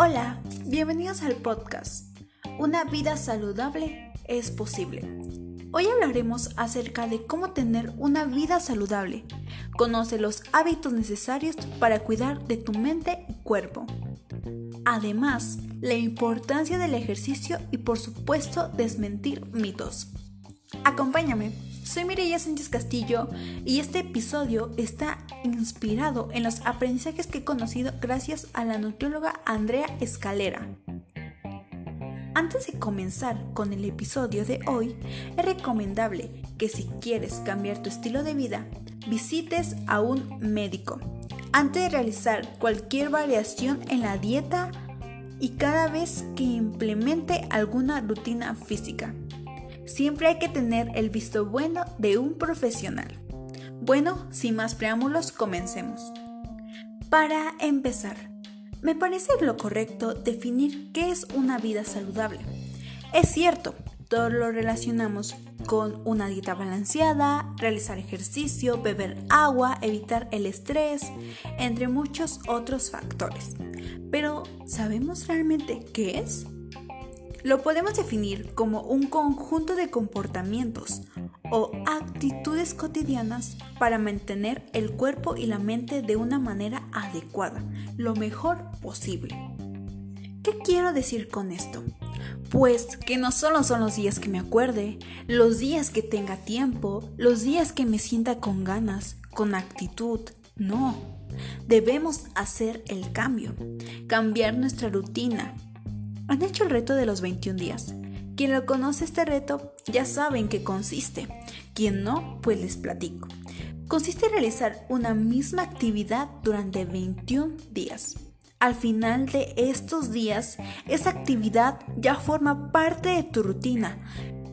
Hola, bienvenidos al podcast. Una vida saludable es posible. Hoy hablaremos acerca de cómo tener una vida saludable. Conoce los hábitos necesarios para cuidar de tu mente y cuerpo. Además, la importancia del ejercicio y por supuesto desmentir mitos. Acompáñame. Soy Mireya Sánchez Castillo y este episodio está inspirado en los aprendizajes que he conocido gracias a la nutrióloga Andrea Escalera. Antes de comenzar con el episodio de hoy, es recomendable que si quieres cambiar tu estilo de vida, visites a un médico antes de realizar cualquier variación en la dieta y cada vez que implemente alguna rutina física. Siempre hay que tener el visto bueno de un profesional. Bueno, sin más preámbulos, comencemos. Para empezar, me parece lo correcto definir qué es una vida saludable. Es cierto, todo lo relacionamos con una dieta balanceada, realizar ejercicio, beber agua, evitar el estrés, entre muchos otros factores. Pero, ¿sabemos realmente qué es? Lo podemos definir como un conjunto de comportamientos o actitudes cotidianas para mantener el cuerpo y la mente de una manera adecuada, lo mejor posible. ¿Qué quiero decir con esto? Pues que no solo son los días que me acuerde, los días que tenga tiempo, los días que me sienta con ganas, con actitud, no. Debemos hacer el cambio, cambiar nuestra rutina, ¿Han hecho el reto de los 21 días? Quien lo conoce este reto ya sabe en qué consiste. Quien no, pues les platico. Consiste en realizar una misma actividad durante 21 días. Al final de estos días, esa actividad ya forma parte de tu rutina,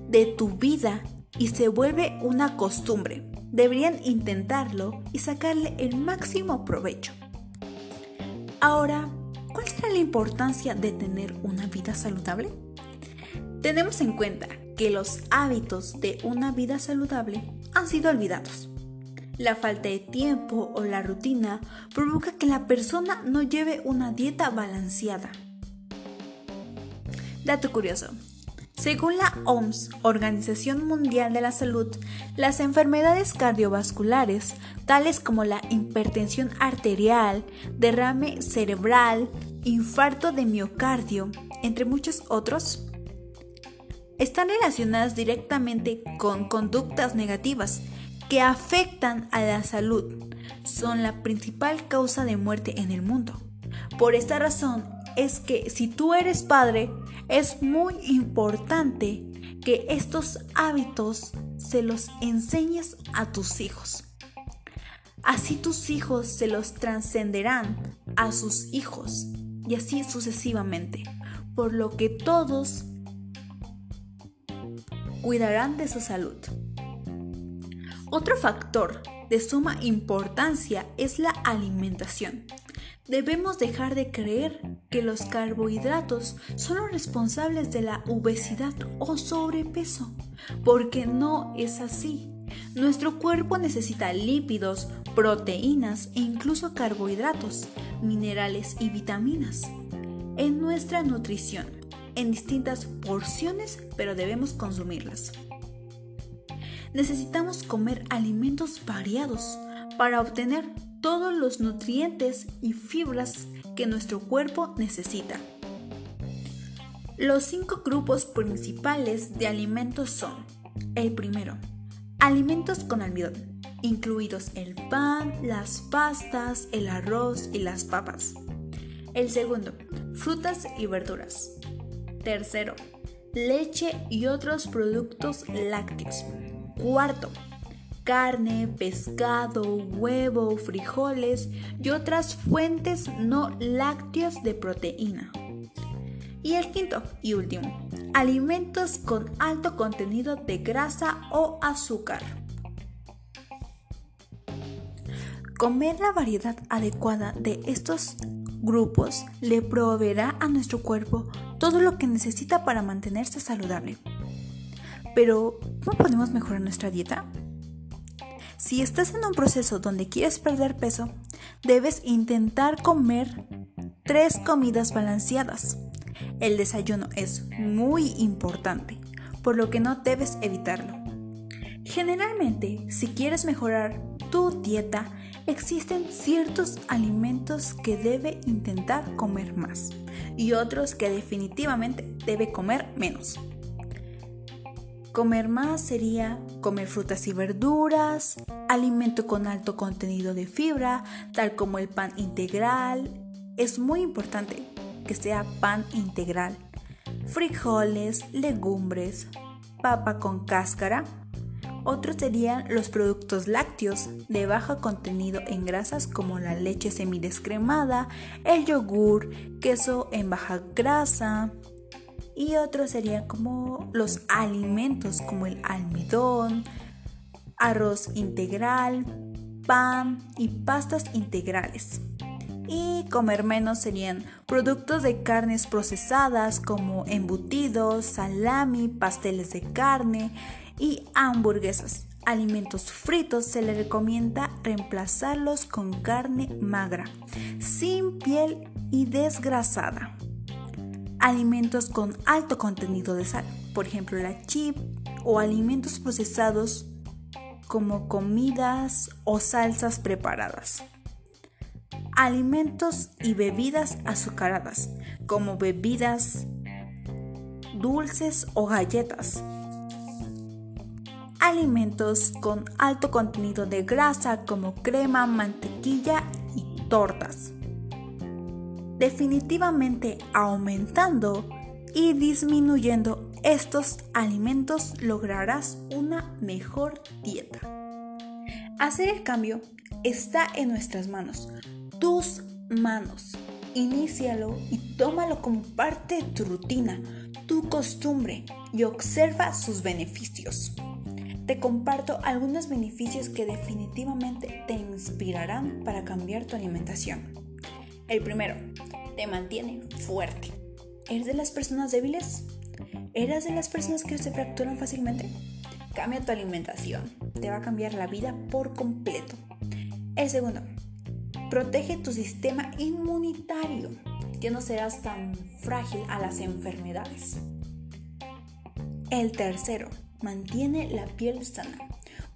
de tu vida y se vuelve una costumbre. Deberían intentarlo y sacarle el máximo provecho. Ahora, ¿Cuál será la importancia de tener una vida saludable? Tenemos en cuenta que los hábitos de una vida saludable han sido olvidados. La falta de tiempo o la rutina provoca que la persona no lleve una dieta balanceada. Dato curioso. Según la OMS, Organización Mundial de la Salud, las enfermedades cardiovasculares, tales como la hipertensión arterial, derrame cerebral, infarto de miocardio, entre muchos otros, están relacionadas directamente con conductas negativas que afectan a la salud. Son la principal causa de muerte en el mundo. Por esta razón es que si tú eres padre, es muy importante que estos hábitos se los enseñes a tus hijos. Así tus hijos se los trascenderán a sus hijos y así sucesivamente, por lo que todos cuidarán de su salud. Otro factor de suma importancia es la alimentación. Debemos dejar de creer que los carbohidratos son los responsables de la obesidad o sobrepeso, porque no es así. Nuestro cuerpo necesita lípidos, proteínas e incluso carbohidratos, minerales y vitaminas en nuestra nutrición, en distintas porciones, pero debemos consumirlas. Necesitamos comer alimentos variados para obtener todos los nutrientes y fibras que nuestro cuerpo necesita. Los cinco grupos principales de alimentos son el primero, alimentos con almidón, incluidos el pan, las pastas, el arroz y las papas. El segundo, frutas y verduras. Tercero, leche y otros productos lácteos. Cuarto, carne, pescado, huevo, frijoles y otras fuentes no lácteas de proteína. Y el quinto y último, alimentos con alto contenido de grasa o azúcar. Comer la variedad adecuada de estos grupos le proveerá a nuestro cuerpo todo lo que necesita para mantenerse saludable. Pero, ¿cómo podemos mejorar nuestra dieta? Si estás en un proceso donde quieres perder peso, debes intentar comer tres comidas balanceadas. El desayuno es muy importante, por lo que no debes evitarlo. Generalmente, si quieres mejorar tu dieta, existen ciertos alimentos que debe intentar comer más y otros que definitivamente debe comer menos. Comer más sería comer frutas y verduras, alimento con alto contenido de fibra, tal como el pan integral. Es muy importante que sea pan integral. Frijoles, legumbres, papa con cáscara. Otros serían los productos lácteos de bajo contenido en grasas como la leche semidescremada, el yogur, queso en baja grasa, y otros serían como los alimentos como el almidón, arroz integral, pan y pastas integrales. Y comer menos serían productos de carnes procesadas como embutidos, salami, pasteles de carne y hamburguesas. Alimentos fritos se le recomienda reemplazarlos con carne magra, sin piel y desgrasada alimentos con alto contenido de sal, por ejemplo la chip o alimentos procesados como comidas o salsas preparadas. Alimentos y bebidas azucaradas, como bebidas dulces o galletas. Alimentos con alto contenido de grasa como crema, mantequilla y tortas definitivamente aumentando y disminuyendo estos alimentos lograrás una mejor dieta. Hacer el cambio está en nuestras manos, tus manos. Inícialo y tómalo como parte de tu rutina, tu costumbre y observa sus beneficios. Te comparto algunos beneficios que definitivamente te inspirarán para cambiar tu alimentación. El primero, te mantiene fuerte. ¿Eres de las personas débiles? ¿Eres de las personas que se fracturan fácilmente? Cambia tu alimentación. Te va a cambiar la vida por completo. El segundo, protege tu sistema inmunitario. Ya no serás tan frágil a las enfermedades. El tercero, mantiene la piel sana.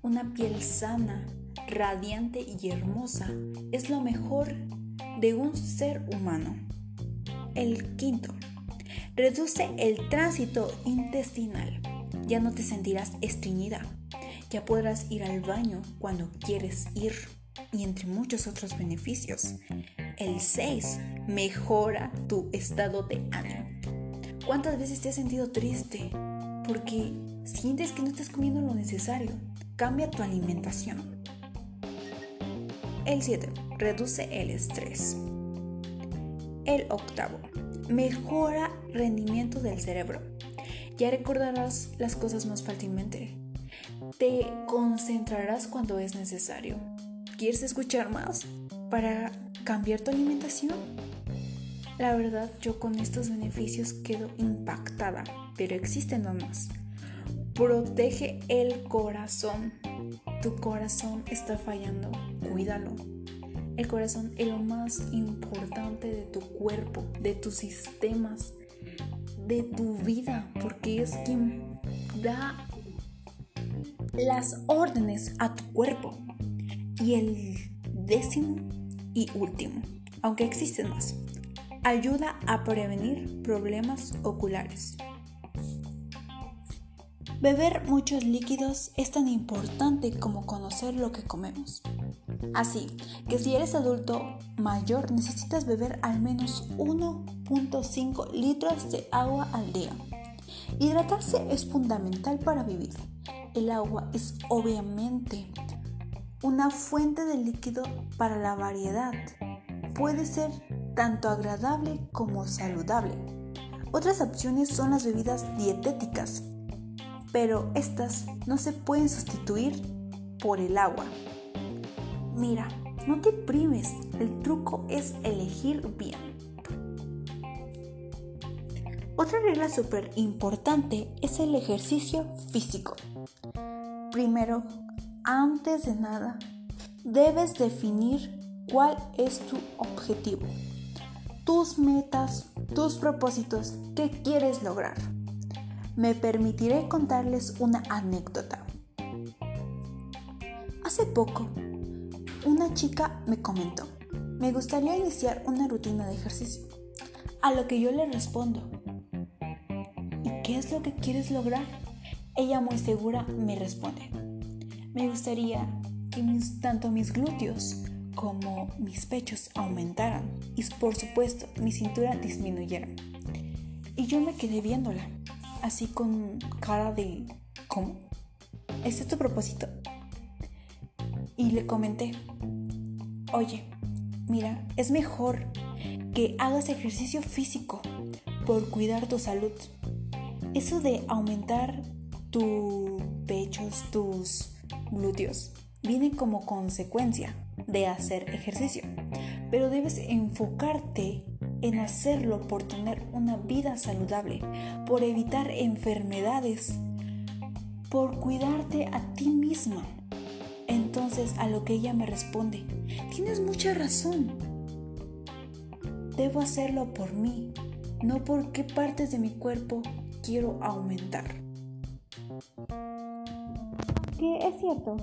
Una piel sana, radiante y hermosa es lo mejor de un ser humano. El quinto, reduce el tránsito intestinal. Ya no te sentirás estreñida. Ya podrás ir al baño cuando quieres ir y entre muchos otros beneficios. El 6. Mejora tu estado de ánimo. ¿Cuántas veces te has sentido triste? Porque sientes que no estás comiendo lo necesario. Cambia tu alimentación. El 7 reduce el estrés. El octavo, mejora rendimiento del cerebro. Ya recordarás las cosas más fácilmente. Te concentrarás cuando es necesario. ¿Quieres escuchar más para cambiar tu alimentación? La verdad, yo con estos beneficios quedo impactada, pero existen más. Protege el corazón. Tu corazón está fallando, cuídalo. El corazón es lo más importante de tu cuerpo, de tus sistemas, de tu vida, porque es quien da las órdenes a tu cuerpo. Y el décimo y último, aunque existen más, ayuda a prevenir problemas oculares. Beber muchos líquidos es tan importante como conocer lo que comemos. Así que si eres adulto mayor necesitas beber al menos 1.5 litros de agua al día. Hidratarse es fundamental para vivir. El agua es obviamente una fuente de líquido para la variedad. Puede ser tanto agradable como saludable. Otras opciones son las bebidas dietéticas pero estas no se pueden sustituir por el agua. Mira, no te prives, el truco es elegir bien. Otra regla súper importante es el ejercicio físico. Primero, antes de nada, debes definir cuál es tu objetivo. Tus metas, tus propósitos que quieres lograr. Me permitiré contarles una anécdota. Hace poco, una chica me comentó, me gustaría iniciar una rutina de ejercicio. A lo que yo le respondo, ¿y qué es lo que quieres lograr? Ella muy segura me responde, me gustaría que tanto mis glúteos como mis pechos aumentaran y por supuesto mi cintura disminuyera. Y yo me quedé viéndola, así con cara de ¿cómo? ¿Este es tu propósito? Y le comenté, oye, mira, es mejor que hagas ejercicio físico por cuidar tu salud. Eso de aumentar tus pechos, tus glúteos, viene como consecuencia de hacer ejercicio, pero debes enfocarte en hacerlo por tener una vida saludable, por evitar enfermedades, por cuidarte a ti misma. Entonces a lo que ella me responde, tienes mucha razón. Debo hacerlo por mí, no por qué partes de mi cuerpo quiero aumentar. Que es cierto,